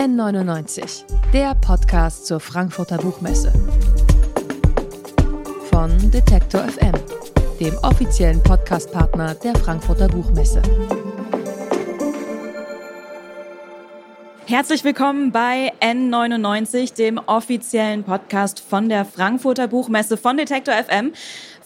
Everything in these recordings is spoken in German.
N99, der Podcast zur Frankfurter Buchmesse. Von Detektor FM, dem offiziellen Podcastpartner der Frankfurter Buchmesse. Herzlich willkommen bei N99, dem offiziellen Podcast von der Frankfurter Buchmesse von Detektor FM.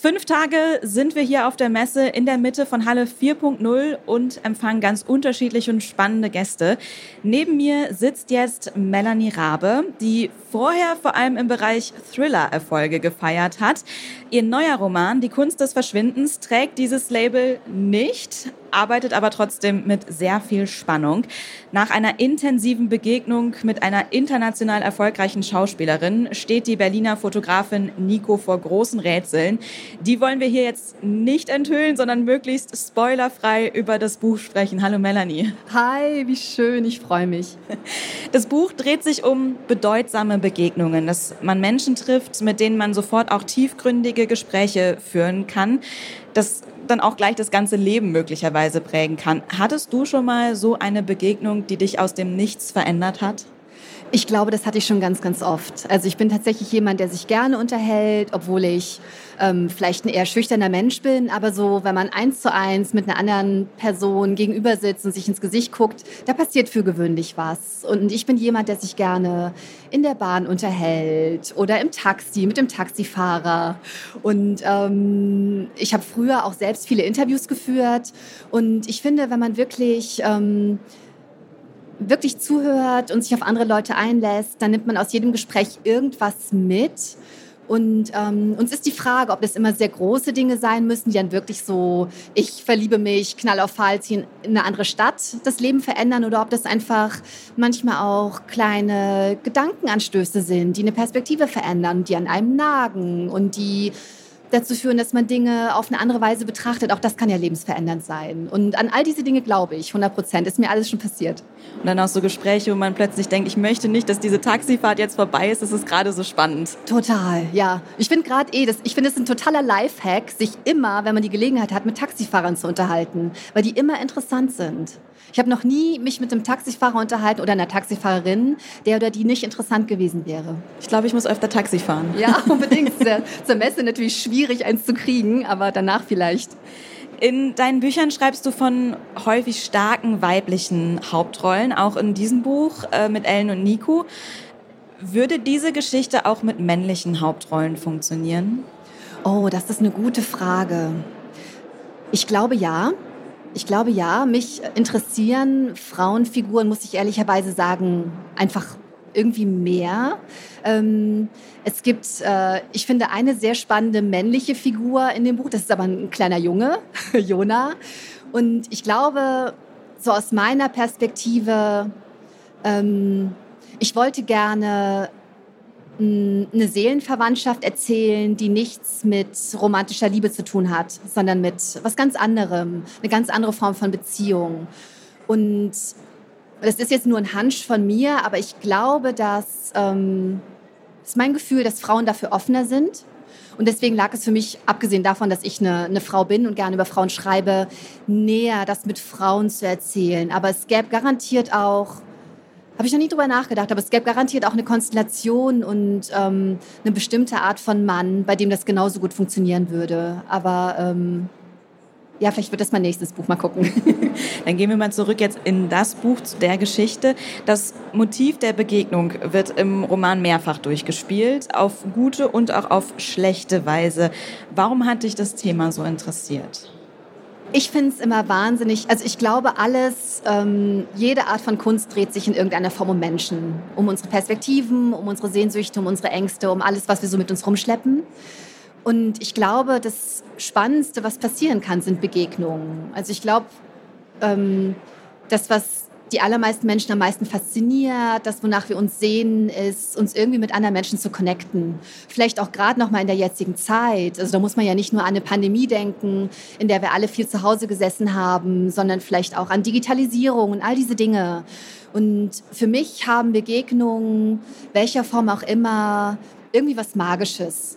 Fünf Tage sind wir hier auf der Messe in der Mitte von Halle 4.0 und empfangen ganz unterschiedliche und spannende Gäste. Neben mir sitzt jetzt Melanie Rabe, die vorher vor allem im Bereich Thriller-Erfolge gefeiert hat. Ihr neuer Roman, Die Kunst des Verschwindens, trägt dieses Label nicht, arbeitet aber trotzdem mit sehr viel Spannung. Nach einer intensiven Begegnung mit einer international erfolgreichen Schauspielerin steht die Berliner Fotografin Nico vor großen Rätseln. Die wollen wir hier jetzt nicht enthüllen, sondern möglichst spoilerfrei über das Buch sprechen. Hallo Melanie. Hi, wie schön, ich freue mich. Das Buch dreht sich um bedeutsame Begegnungen, dass man Menschen trifft, mit denen man sofort auch tiefgründige Gespräche führen kann. Das dann auch gleich das ganze Leben möglicherweise prägen kann. Hattest du schon mal so eine Begegnung, die dich aus dem Nichts verändert hat? Ich glaube, das hatte ich schon ganz, ganz oft. Also ich bin tatsächlich jemand, der sich gerne unterhält, obwohl ich ähm, vielleicht ein eher schüchterner Mensch bin. Aber so, wenn man eins zu eins mit einer anderen Person gegenüber sitzt und sich ins Gesicht guckt, da passiert für gewöhnlich was. Und ich bin jemand, der sich gerne in der Bahn unterhält oder im Taxi mit dem Taxifahrer. Und ähm, ich habe früher auch selbst viele Interviews geführt. Und ich finde, wenn man wirklich... Ähm, wirklich zuhört und sich auf andere Leute einlässt, dann nimmt man aus jedem Gespräch irgendwas mit. Und ähm, uns ist die Frage, ob das immer sehr große Dinge sein müssen, die dann wirklich so, ich verliebe mich, knall auf ziehen in eine andere Stadt das Leben verändern oder ob das einfach manchmal auch kleine Gedankenanstöße sind, die eine Perspektive verändern, die an einem nagen und die dazu führen, dass man Dinge auf eine andere Weise betrachtet. Auch das kann ja lebensverändernd sein. Und an all diese Dinge glaube ich, 100 Prozent. Ist mir alles schon passiert. Und dann auch so Gespräche, wo man plötzlich denkt, ich möchte nicht, dass diese Taxifahrt jetzt vorbei ist. Das ist gerade so spannend. Total, ja. Ich finde gerade eh, das, ich finde es ein totaler Lifehack, sich immer, wenn man die Gelegenheit hat, mit Taxifahrern zu unterhalten, weil die immer interessant sind. Ich habe noch nie mich mit einem Taxifahrer unterhalten oder einer Taxifahrerin, der oder die nicht interessant gewesen wäre. Ich glaube, ich muss öfter Taxi fahren. Ja, unbedingt. Zur Messe natürlich schwierig, eins zu kriegen, aber danach vielleicht. In deinen Büchern schreibst du von häufig starken weiblichen Hauptrollen, auch in diesem Buch äh, mit Ellen und Nico. Würde diese Geschichte auch mit männlichen Hauptrollen funktionieren? Oh, das ist eine gute Frage. Ich glaube ja. Ich glaube ja, mich interessieren Frauenfiguren, muss ich ehrlicherweise sagen, einfach irgendwie mehr. Ähm, es gibt, äh, ich finde, eine sehr spannende männliche Figur in dem Buch. Das ist aber ein kleiner Junge, Jona. Und ich glaube, so aus meiner Perspektive, ähm, ich wollte gerne eine Seelenverwandtschaft erzählen, die nichts mit romantischer Liebe zu tun hat, sondern mit was ganz anderem, eine ganz andere Form von Beziehung. Und das ist jetzt nur ein Hunch von mir, aber ich glaube, dass ähm, ist mein Gefühl, dass Frauen dafür offener sind. Und deswegen lag es für mich, abgesehen davon, dass ich eine, eine Frau bin und gerne über Frauen schreibe, näher, das mit Frauen zu erzählen. Aber es gäbe garantiert auch habe ich noch nie drüber nachgedacht, aber es gäbe garantiert auch eine Konstellation und ähm, eine bestimmte Art von Mann, bei dem das genauso gut funktionieren würde. Aber ähm, ja, vielleicht wird das mein nächstes Buch. Mal gucken. Dann gehen wir mal zurück jetzt in das Buch zu der Geschichte. Das Motiv der Begegnung wird im Roman mehrfach durchgespielt, auf gute und auch auf schlechte Weise. Warum hat dich das Thema so interessiert? Ich finde es immer wahnsinnig, also ich glaube alles, ähm, jede Art von Kunst dreht sich in irgendeiner Form um Menschen, um unsere Perspektiven, um unsere Sehnsüchte, um unsere Ängste, um alles, was wir so mit uns rumschleppen. Und ich glaube, das Spannendste, was passieren kann, sind Begegnungen. Also ich glaube, ähm, das, was die allermeisten Menschen am meisten fasziniert, das, wonach wir uns sehen, ist, uns irgendwie mit anderen Menschen zu connecten. Vielleicht auch gerade noch mal in der jetzigen Zeit. Also da muss man ja nicht nur an eine Pandemie denken, in der wir alle viel zu Hause gesessen haben, sondern vielleicht auch an Digitalisierung und all diese Dinge. Und für mich haben Begegnungen, welcher Form auch immer, irgendwie was Magisches.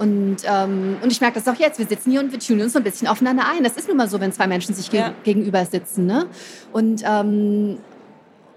Und, ähm, und ich merke das auch jetzt. Wir sitzen hier und wir tunen uns so ein bisschen aufeinander ein. Das ist nun mal so, wenn zwei Menschen sich ge ja. gegenüber sitzen. Ne? Und, ähm,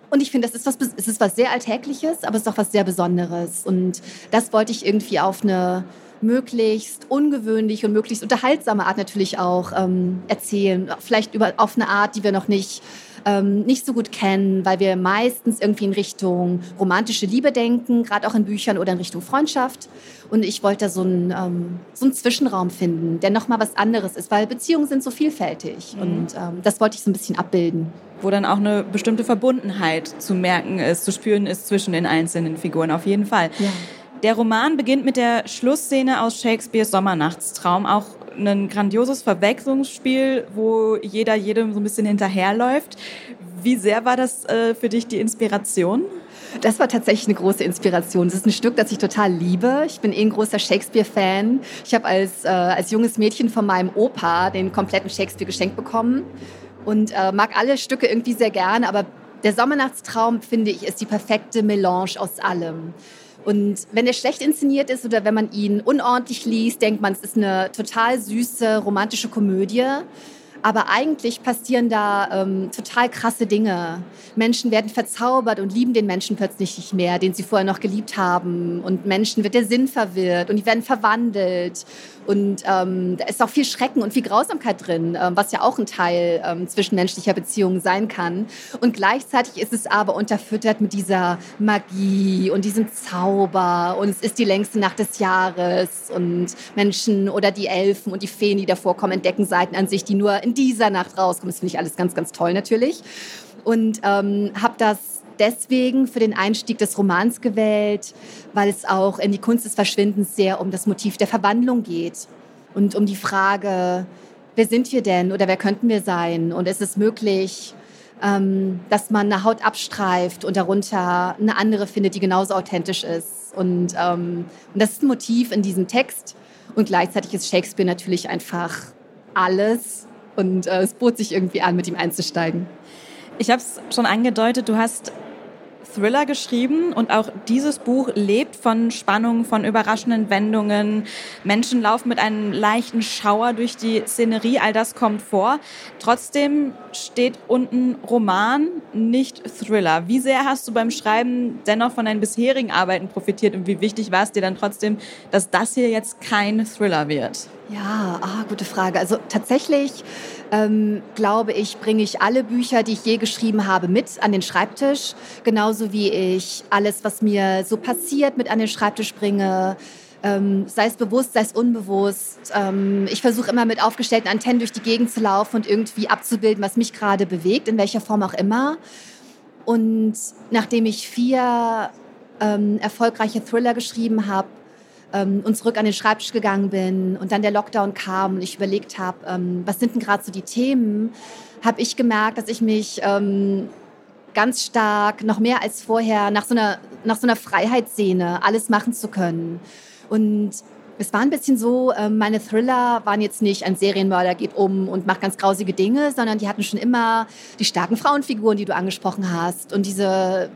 Und ich finde, das ist was, es ist was sehr Alltägliches, aber es ist auch was sehr Besonderes. Und das wollte ich irgendwie auf eine möglichst ungewöhnliche und möglichst unterhaltsame Art natürlich auch ähm, erzählen. Vielleicht über, auf eine Art, die wir noch nicht ähm, nicht so gut kennen, weil wir meistens irgendwie in Richtung romantische Liebe denken, gerade auch in Büchern oder in Richtung Freundschaft. Und ich wollte da so einen, ähm, so einen Zwischenraum finden, der nochmal was anderes ist, weil Beziehungen sind so vielfältig. Mhm. Und ähm, das wollte ich so ein bisschen abbilden. Wo dann auch eine bestimmte Verbundenheit zu merken ist, zu spüren ist zwischen den einzelnen Figuren, auf jeden Fall. Ja. Der Roman beginnt mit der Schlussszene aus Shakespeares Sommernachtstraum, auch ein grandioses Verwechslungsspiel, wo jeder jedem so ein bisschen hinterherläuft. Wie sehr war das äh, für dich die Inspiration? Das war tatsächlich eine große Inspiration. Das ist ein Stück, das ich total liebe. Ich bin eh ein großer Shakespeare-Fan. Ich habe als, äh, als junges Mädchen von meinem Opa den kompletten Shakespeare geschenkt bekommen und äh, mag alle Stücke irgendwie sehr gerne. Aber der Sommernachtstraum, finde ich, ist die perfekte Melange aus allem. Und wenn er schlecht inszeniert ist oder wenn man ihn unordentlich liest, denkt man, es ist eine total süße romantische Komödie. Aber eigentlich passieren da ähm, total krasse Dinge. Menschen werden verzaubert und lieben den Menschen plötzlich nicht mehr, den sie vorher noch geliebt haben. Und Menschen wird der Sinn verwirrt und die werden verwandelt. Und ähm, da ist auch viel Schrecken und viel Grausamkeit drin, ähm, was ja auch ein Teil ähm, zwischenmenschlicher Beziehungen sein kann. Und gleichzeitig ist es aber unterfüttert mit dieser Magie und diesem Zauber. Und es ist die längste Nacht des Jahres. Und Menschen oder die Elfen und die Feen, die davor kommen, entdecken Seiten an sich, die nur in dieser Nacht rauskommen. Das finde ich alles ganz, ganz toll natürlich. Und ähm, habe das deswegen für den Einstieg des Romans gewählt, weil es auch in die Kunst des Verschwindens sehr um das Motiv der Verwandlung geht und um die Frage, wer sind wir denn oder wer könnten wir sein? Und ist es möglich, ähm, dass man eine Haut abstreift und darunter eine andere findet, die genauso authentisch ist? Und, ähm, und das ist ein Motiv in diesem Text. Und gleichzeitig ist Shakespeare natürlich einfach alles. Und äh, es bot sich irgendwie an, mit ihm einzusteigen. Ich habe es schon angedeutet, du hast Thriller geschrieben und auch dieses Buch lebt von Spannung, von überraschenden Wendungen. Menschen laufen mit einem leichten Schauer durch die Szenerie, all das kommt vor. Trotzdem steht unten Roman, nicht Thriller. Wie sehr hast du beim Schreiben dennoch von deinen bisherigen Arbeiten profitiert und wie wichtig war es dir dann trotzdem, dass das hier jetzt kein Thriller wird? Ja, ah, gute Frage. Also tatsächlich ähm, glaube ich, bringe ich alle Bücher, die ich je geschrieben habe, mit an den Schreibtisch. Genauso wie ich alles, was mir so passiert, mit an den Schreibtisch bringe. Ähm, sei es bewusst, sei es unbewusst. Ähm, ich versuche immer mit aufgestellten Antennen durch die Gegend zu laufen und irgendwie abzubilden, was mich gerade bewegt, in welcher Form auch immer. Und nachdem ich vier ähm, erfolgreiche Thriller geschrieben habe, ähm, und zurück an den Schreibtisch gegangen bin und dann der Lockdown kam und ich überlegt habe, ähm, was sind denn gerade so die Themen, habe ich gemerkt, dass ich mich ähm, ganz stark, noch mehr als vorher, nach so einer, nach so einer Freiheit sehne, alles machen zu können. Und es war ein bisschen so, ähm, meine Thriller waren jetzt nicht ein Serienmörder geht um und macht ganz grausige Dinge, sondern die hatten schon immer die starken Frauenfiguren, die du angesprochen hast und diese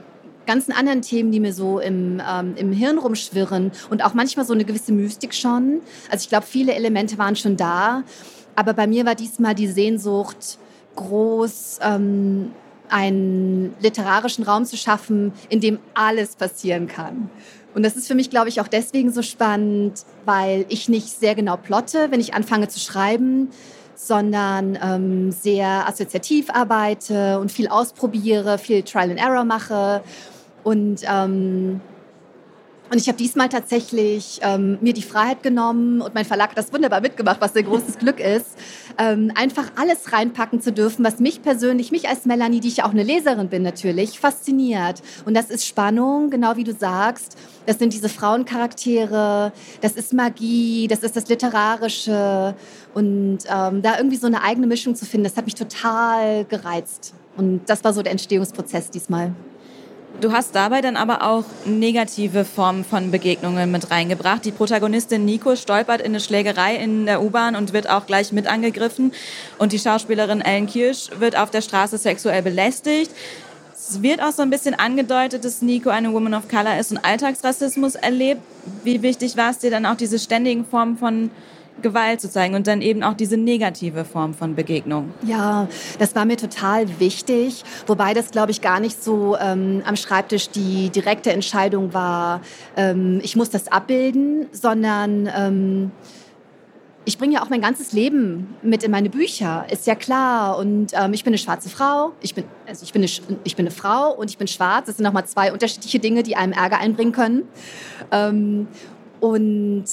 ganzen anderen Themen, die mir so im, ähm, im Hirn rumschwirren und auch manchmal so eine gewisse Mystik schon. Also ich glaube, viele Elemente waren schon da, aber bei mir war diesmal die Sehnsucht groß, ähm, einen literarischen Raum zu schaffen, in dem alles passieren kann. Und das ist für mich, glaube ich, auch deswegen so spannend, weil ich nicht sehr genau plotte, wenn ich anfange zu schreiben, sondern ähm, sehr assoziativ arbeite und viel ausprobiere, viel Trial and Error mache und, ähm, und ich habe diesmal tatsächlich ähm, mir die Freiheit genommen und mein Verlag hat das wunderbar mitgemacht, was ein großes Glück ist, ähm, einfach alles reinpacken zu dürfen, was mich persönlich, mich als Melanie, die ich ja auch eine Leserin bin natürlich, fasziniert. Und das ist Spannung, genau wie du sagst. Das sind diese Frauencharaktere, das ist Magie, das ist das Literarische. Und ähm, da irgendwie so eine eigene Mischung zu finden, das hat mich total gereizt. Und das war so der Entstehungsprozess diesmal. Du hast dabei dann aber auch negative Formen von Begegnungen mit reingebracht. Die Protagonistin Nico stolpert in eine Schlägerei in der U-Bahn und wird auch gleich mit angegriffen. Und die Schauspielerin Ellen Kirsch wird auf der Straße sexuell belästigt. Es wird auch so ein bisschen angedeutet, dass Nico eine Woman of Color ist und Alltagsrassismus erlebt. Wie wichtig war es dir dann auch diese ständigen Formen von Gewalt zu zeigen und dann eben auch diese negative Form von Begegnung. Ja, das war mir total wichtig, wobei das, glaube ich, gar nicht so ähm, am Schreibtisch die direkte Entscheidung war, ähm, ich muss das abbilden, sondern ähm, ich bringe ja auch mein ganzes Leben mit in meine Bücher, ist ja klar. Und ähm, ich bin eine schwarze Frau, ich bin, also ich bin, eine, ich bin eine Frau und ich bin schwarz. Das sind nochmal zwei unterschiedliche Dinge, die einem Ärger einbringen können. Ähm, und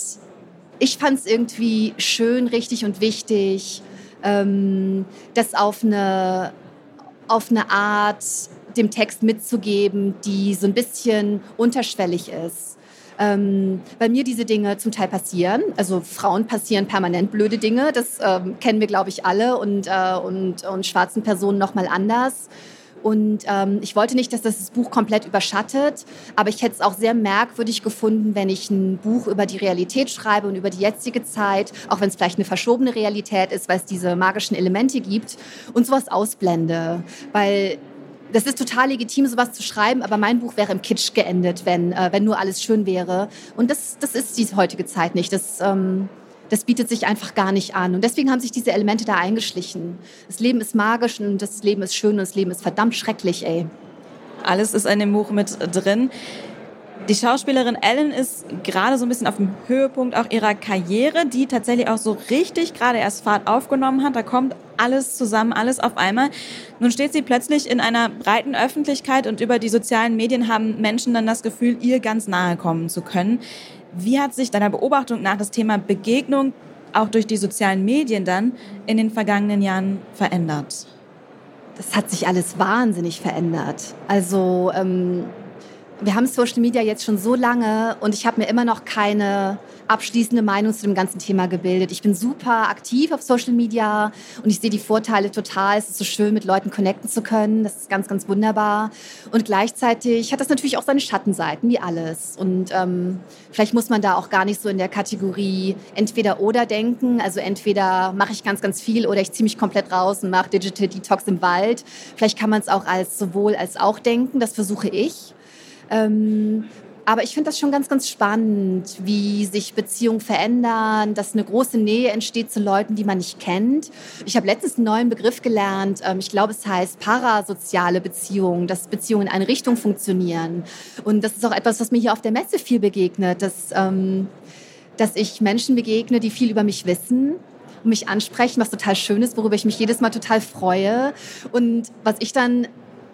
ich fand es irgendwie schön, richtig und wichtig, ähm, das auf eine, auf eine Art dem Text mitzugeben, die so ein bisschen unterschwellig ist. Ähm, bei mir diese Dinge zum Teil passieren. Also Frauen passieren permanent blöde Dinge, das ähm, kennen wir, glaube ich, alle und, äh, und, und schwarzen Personen noch mal anders. Und ähm, ich wollte nicht, dass das, das Buch komplett überschattet, aber ich hätte es auch sehr merkwürdig gefunden, wenn ich ein Buch über die Realität schreibe und über die jetzige Zeit, auch wenn es vielleicht eine verschobene Realität ist, weil es diese magischen Elemente gibt und sowas ausblende. Weil das ist total legitim, sowas zu schreiben, aber mein Buch wäre im Kitsch geendet, wenn, äh, wenn nur alles schön wäre. Und das, das ist die heutige Zeit nicht. Das, ähm, das bietet sich einfach gar nicht an. Und deswegen haben sich diese Elemente da eingeschlichen. Das Leben ist magisch und das Leben ist schön und das Leben ist verdammt schrecklich, ey. Alles ist in dem Buch mit drin. Die Schauspielerin Ellen ist gerade so ein bisschen auf dem Höhepunkt auch ihrer Karriere, die tatsächlich auch so richtig gerade erst Fahrt aufgenommen hat. Da kommt alles zusammen, alles auf einmal. Nun steht sie plötzlich in einer breiten Öffentlichkeit und über die sozialen Medien haben Menschen dann das Gefühl, ihr ganz nahe kommen zu können. Wie hat sich deiner Beobachtung nach das Thema Begegnung auch durch die sozialen Medien dann in den vergangenen Jahren verändert? Das hat sich alles wahnsinnig verändert. Also ähm wir haben Social Media jetzt schon so lange und ich habe mir immer noch keine abschließende Meinung zu dem ganzen Thema gebildet. Ich bin super aktiv auf Social Media und ich sehe die Vorteile total. Es ist so schön, mit Leuten connecten zu können. Das ist ganz, ganz wunderbar. Und gleichzeitig hat das natürlich auch seine Schattenseiten, wie alles. Und ähm, vielleicht muss man da auch gar nicht so in der Kategorie entweder oder denken. Also entweder mache ich ganz, ganz viel oder ich ziehe mich komplett raus und mache Digital Detox im Wald. Vielleicht kann man es auch als sowohl als auch denken. Das versuche ich. Ähm, aber ich finde das schon ganz, ganz spannend, wie sich Beziehungen verändern, dass eine große Nähe entsteht zu Leuten, die man nicht kennt. Ich habe letztens einen neuen Begriff gelernt. Ähm, ich glaube, es heißt parasoziale Beziehungen, dass Beziehungen in eine Richtung funktionieren. Und das ist auch etwas, was mir hier auf der Messe viel begegnet, dass, ähm, dass ich Menschen begegne, die viel über mich wissen und mich ansprechen, was total schön ist, worüber ich mich jedes Mal total freue. Und was ich dann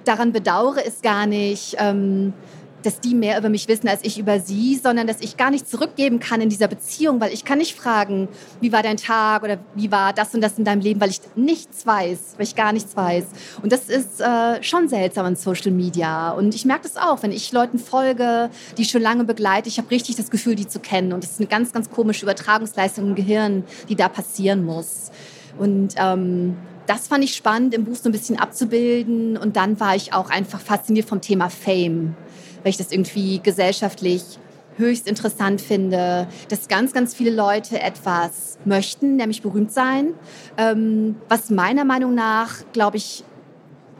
daran bedauere, ist gar nicht, ähm, dass die mehr über mich wissen als ich über sie, sondern dass ich gar nicht zurückgeben kann in dieser Beziehung, weil ich kann nicht fragen, wie war dein Tag oder wie war das und das in deinem Leben, weil ich nichts weiß, weil ich gar nichts weiß. Und das ist äh, schon seltsam in Social Media. Und ich merke das auch, wenn ich Leuten folge, die ich schon lange begleite, ich habe richtig das Gefühl, die zu kennen. Und das ist eine ganz, ganz komische Übertragungsleistung im Gehirn, die da passieren muss. Und ähm, das fand ich spannend, im Buch so ein bisschen abzubilden. Und dann war ich auch einfach fasziniert vom Thema Fame weil ich das irgendwie gesellschaftlich höchst interessant finde, dass ganz, ganz viele Leute etwas möchten, nämlich berühmt sein, ähm, was meiner Meinung nach, glaube ich,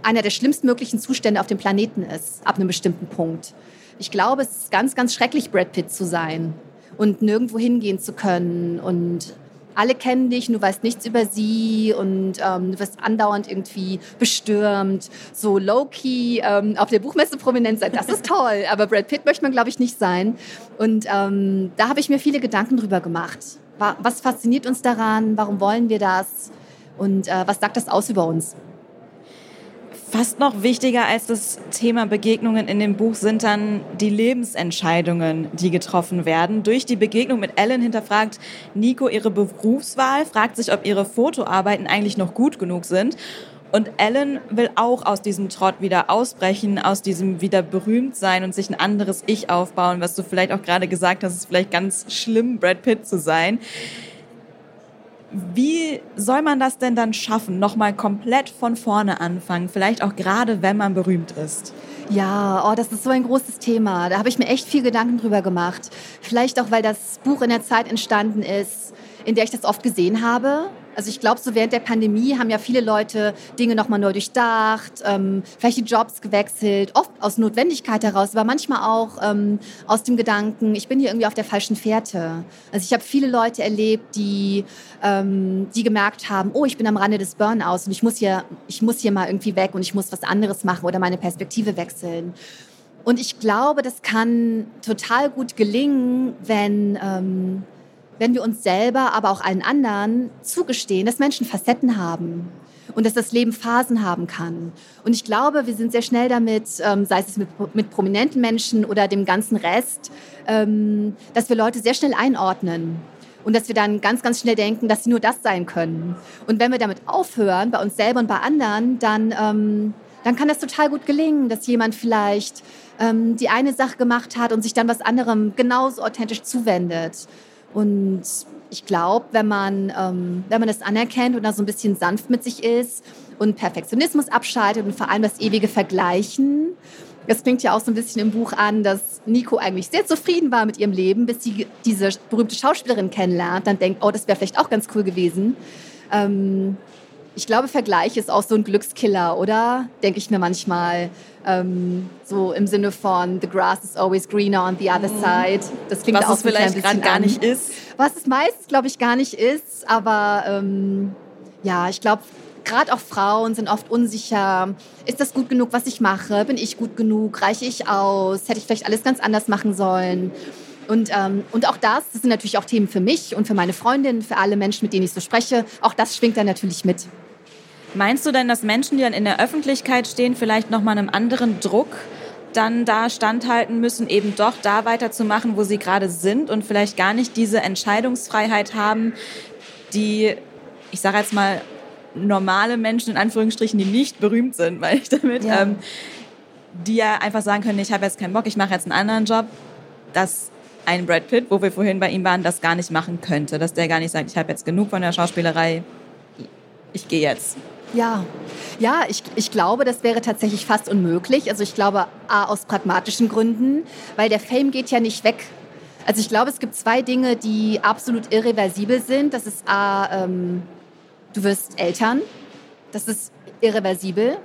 einer der schlimmstmöglichen Zustände auf dem Planeten ist, ab einem bestimmten Punkt. Ich glaube, es ist ganz, ganz schrecklich, Brad Pitt zu sein und nirgendwo hingehen zu können und alle kennen dich, du weißt nichts über sie und ähm, du wirst andauernd irgendwie bestürmt. So low-key ähm, auf der Buchmesse prominent sein, das ist toll, aber Brad Pitt möchte man, glaube ich, nicht sein. Und ähm, da habe ich mir viele Gedanken drüber gemacht. Was fasziniert uns daran? Warum wollen wir das? Und äh, was sagt das aus über uns? Fast noch wichtiger als das Thema Begegnungen in dem Buch sind dann die Lebensentscheidungen, die getroffen werden. Durch die Begegnung mit Ellen hinterfragt Nico ihre Berufswahl, fragt sich, ob ihre Fotoarbeiten eigentlich noch gut genug sind. Und Ellen will auch aus diesem Trott wieder ausbrechen, aus diesem wieder berühmt sein und sich ein anderes Ich aufbauen, was du vielleicht auch gerade gesagt hast, ist vielleicht ganz schlimm, Brad Pitt zu sein. Wie soll man das denn dann schaffen, nochmal komplett von vorne anfangen, vielleicht auch gerade, wenn man berühmt ist? Ja, oh, das ist so ein großes Thema. Da habe ich mir echt viel Gedanken drüber gemacht. Vielleicht auch, weil das Buch in der Zeit entstanden ist, in der ich das oft gesehen habe. Also ich glaube, so während der Pandemie haben ja viele Leute Dinge nochmal neu durchdacht, ähm, vielleicht die Jobs gewechselt, oft aus Notwendigkeit heraus, aber manchmal auch ähm, aus dem Gedanken, ich bin hier irgendwie auf der falschen Fährte. Also ich habe viele Leute erlebt, die, ähm, die gemerkt haben, oh, ich bin am Rande des Burnouts und ich muss, hier, ich muss hier mal irgendwie weg und ich muss was anderes machen oder meine Perspektive wechseln. Und ich glaube, das kann total gut gelingen, wenn, ähm, wenn wir uns selber, aber auch allen anderen zugestehen, dass Menschen Facetten haben und dass das Leben Phasen haben kann. Und ich glaube, wir sind sehr schnell damit, ähm, sei es mit, mit, prominenten Menschen oder dem ganzen Rest, ähm, dass wir Leute sehr schnell einordnen. Und dass wir dann ganz, ganz schnell denken, dass sie nur das sein können. Und wenn wir damit aufhören, bei uns selber und bei anderen, dann, ähm, dann kann das total gut gelingen, dass jemand vielleicht ähm, die eine Sache gemacht hat und sich dann was anderem genauso authentisch zuwendet. Und ich glaube, wenn man, ähm, wenn man das anerkennt und da so ein bisschen sanft mit sich ist und Perfektionismus abschaltet und vor allem das ewige Vergleichen, das klingt ja auch so ein bisschen im Buch an, dass Nico eigentlich sehr zufrieden war mit ihrem Leben, bis sie diese berühmte Schauspielerin kennenlernt, dann denkt, oh, das wäre vielleicht auch ganz cool gewesen. Ähm, ich glaube, Vergleich ist auch so ein Glückskiller, oder? Denke ich mir manchmal. Ähm, so im Sinne von The grass is always greener on the other mhm. side. Das klingt Was auch es vielleicht gerade gar nicht ist. Was es meistens, glaube ich, gar nicht ist. Aber ähm, ja, ich glaube, gerade auch Frauen sind oft unsicher. Ist das gut genug, was ich mache? Bin ich gut genug? Reiche ich aus? Hätte ich vielleicht alles ganz anders machen sollen? Und, ähm, und auch das, das sind natürlich auch Themen für mich und für meine Freundin, für alle Menschen, mit denen ich so spreche. Auch das schwingt dann natürlich mit. Meinst du denn, dass Menschen, die dann in der Öffentlichkeit stehen, vielleicht nochmal einem anderen Druck dann da standhalten müssen, eben doch da weiterzumachen, wo sie gerade sind und vielleicht gar nicht diese Entscheidungsfreiheit haben, die, ich sage jetzt mal, normale Menschen in Anführungsstrichen, die nicht berühmt sind, weil ich damit, ja. ähm, die ja einfach sagen können, ich habe jetzt keinen Bock, ich mache jetzt einen anderen Job, dass ein Brad Pitt, wo wir vorhin bei ihm waren, das gar nicht machen könnte, dass der gar nicht sagt, ich habe jetzt genug von der Schauspielerei, ich gehe jetzt. Ja, ja, ich, ich glaube, das wäre tatsächlich fast unmöglich. Also ich glaube, A, aus pragmatischen Gründen, weil der Fame geht ja nicht weg. Also ich glaube, es gibt zwei Dinge, die absolut irreversibel sind. Das ist A, ähm, du wirst Eltern. Das ist irreversibel.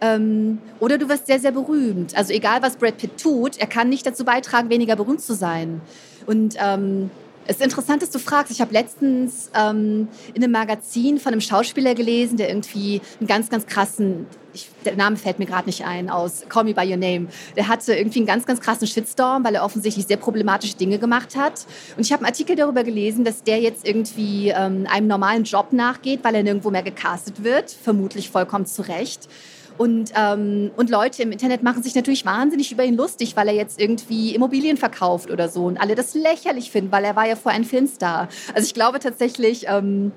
Ähm, oder du wirst sehr, sehr berühmt. Also egal, was Brad Pitt tut, er kann nicht dazu beitragen, weniger berühmt zu sein. Und ähm, es ist interessant, dass du fragst. Ich habe letztens ähm, in einem Magazin von einem Schauspieler gelesen, der irgendwie einen ganz, ganz krassen, ich, der Name fällt mir gerade nicht ein, aus Call Me By Your Name. Der hatte irgendwie einen ganz, ganz krassen Shitstorm, weil er offensichtlich sehr problematische Dinge gemacht hat. Und ich habe einen Artikel darüber gelesen, dass der jetzt irgendwie ähm, einem normalen Job nachgeht, weil er nirgendwo mehr gecastet wird, vermutlich vollkommen zu Recht. Und, ähm, und Leute im Internet machen sich natürlich wahnsinnig über ihn lustig, weil er jetzt irgendwie Immobilien verkauft oder so. Und alle das lächerlich finden, weil er war ja vorher ein Filmstar. Also ich glaube tatsächlich, ähm,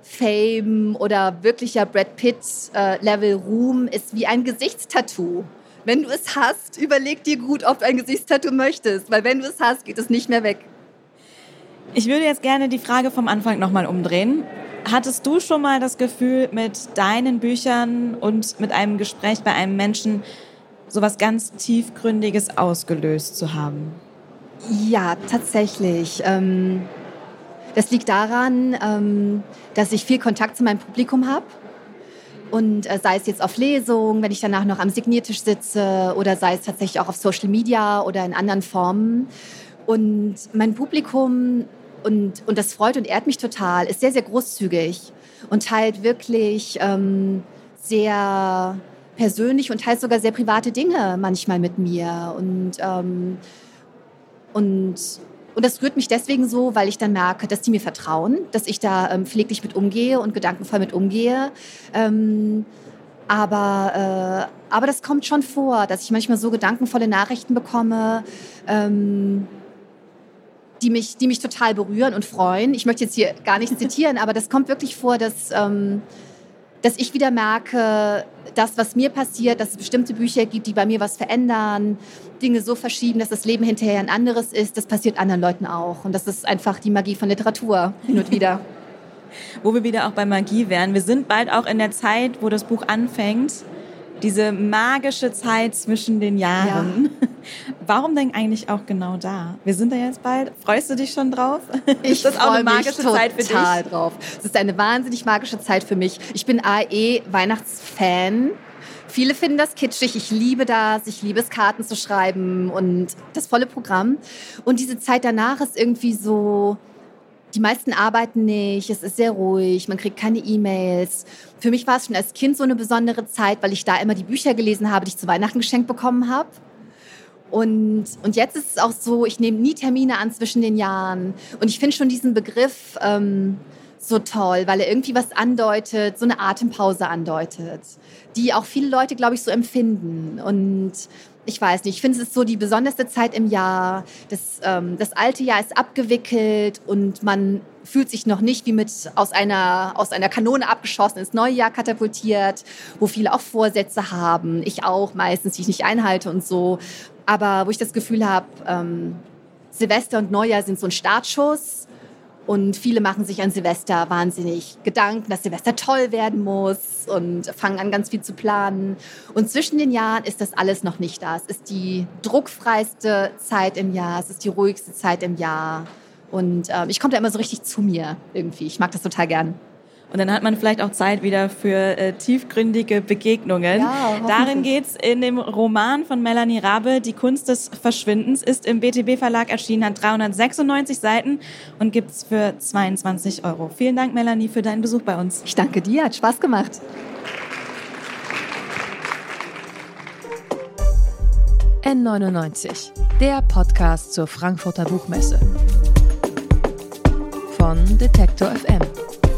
Fame oder wirklicher Brad Pitt-Level äh, Ruhm ist wie ein Gesichtstattoo. Wenn du es hast, überleg dir gut, ob du ein Gesichtstattoo möchtest, weil wenn du es hast, geht es nicht mehr weg. Ich würde jetzt gerne die Frage vom Anfang nochmal umdrehen. Hattest du schon mal das Gefühl, mit deinen Büchern und mit einem Gespräch bei einem Menschen so was ganz Tiefgründiges ausgelöst zu haben? Ja, tatsächlich. Ähm, das liegt daran, ähm, dass ich viel Kontakt zu meinem Publikum habe. Und äh, sei es jetzt auf Lesungen, wenn ich danach noch am Signiertisch sitze oder sei es tatsächlich auch auf Social Media oder in anderen Formen. Und mein Publikum und, und das freut und ehrt mich total, ist sehr, sehr großzügig und teilt wirklich ähm, sehr persönlich und teilt sogar sehr private Dinge manchmal mit mir. Und, ähm, und, und das rührt mich deswegen so, weil ich dann merke, dass die mir vertrauen, dass ich da ähm, pfleglich mit umgehe und gedankenvoll mit umgehe. Ähm, aber, äh, aber das kommt schon vor, dass ich manchmal so gedankenvolle Nachrichten bekomme. Ähm, die mich, die mich total berühren und freuen. Ich möchte jetzt hier gar nicht zitieren, aber das kommt wirklich vor, dass, ähm, dass ich wieder merke, das, was mir passiert, dass es bestimmte Bücher gibt, die bei mir was verändern, Dinge so verschieben, dass das Leben hinterher ein anderes ist, das passiert anderen Leuten auch. Und das ist einfach die Magie von Literatur hin und wieder. wo wir wieder auch bei Magie wären. Wir sind bald auch in der Zeit, wo das Buch anfängt diese magische Zeit zwischen den Jahren. Ja. Warum denn eigentlich auch genau da? Wir sind da jetzt bald. Freust du dich schon drauf? Ich ist das auch eine magische Zeit für dich? total drauf. Es ist eine wahnsinnig magische Zeit für mich. Ich bin AE Weihnachtsfan. Viele finden das kitschig. Ich liebe das. Ich liebe es, Karten zu schreiben und das volle Programm. Und diese Zeit danach ist irgendwie so, die meisten arbeiten nicht, es ist sehr ruhig, man kriegt keine E-Mails. Für mich war es schon als Kind so eine besondere Zeit, weil ich da immer die Bücher gelesen habe, die ich zu Weihnachten geschenkt bekommen habe. Und, und jetzt ist es auch so, ich nehme nie Termine an zwischen den Jahren. Und ich finde schon diesen Begriff ähm, so toll, weil er irgendwie was andeutet, so eine Atempause andeutet, die auch viele Leute, glaube ich, so empfinden. Und ich weiß nicht, ich finde, es ist so die besonderste Zeit im Jahr. Das, ähm, das alte Jahr ist abgewickelt und man fühlt sich noch nicht wie mit aus einer, aus einer Kanone abgeschossen ins neue Jahr katapultiert, wo viele auch Vorsätze haben. Ich auch meistens, die ich nicht einhalte und so. Aber wo ich das Gefühl habe, ähm, Silvester und Neujahr sind so ein Startschuss. Und viele machen sich an Silvester wahnsinnig Gedanken, dass Silvester toll werden muss und fangen an, ganz viel zu planen. Und zwischen den Jahren ist das alles noch nicht da. Es ist die druckfreiste Zeit im Jahr, es ist die ruhigste Zeit im Jahr. Und äh, ich komme da immer so richtig zu mir irgendwie. Ich mag das total gern. Und dann hat man vielleicht auch Zeit wieder für äh, tiefgründige Begegnungen. Ja, Darin geht es in dem Roman von Melanie Rabe, Die Kunst des Verschwindens, ist im BTB Verlag erschienen, hat 396 Seiten und gibt es für 22 Euro. Vielen Dank, Melanie, für deinen Besuch bei uns. Ich danke dir, hat Spaß gemacht. N99, der Podcast zur Frankfurter Buchmesse. Von Detektor FM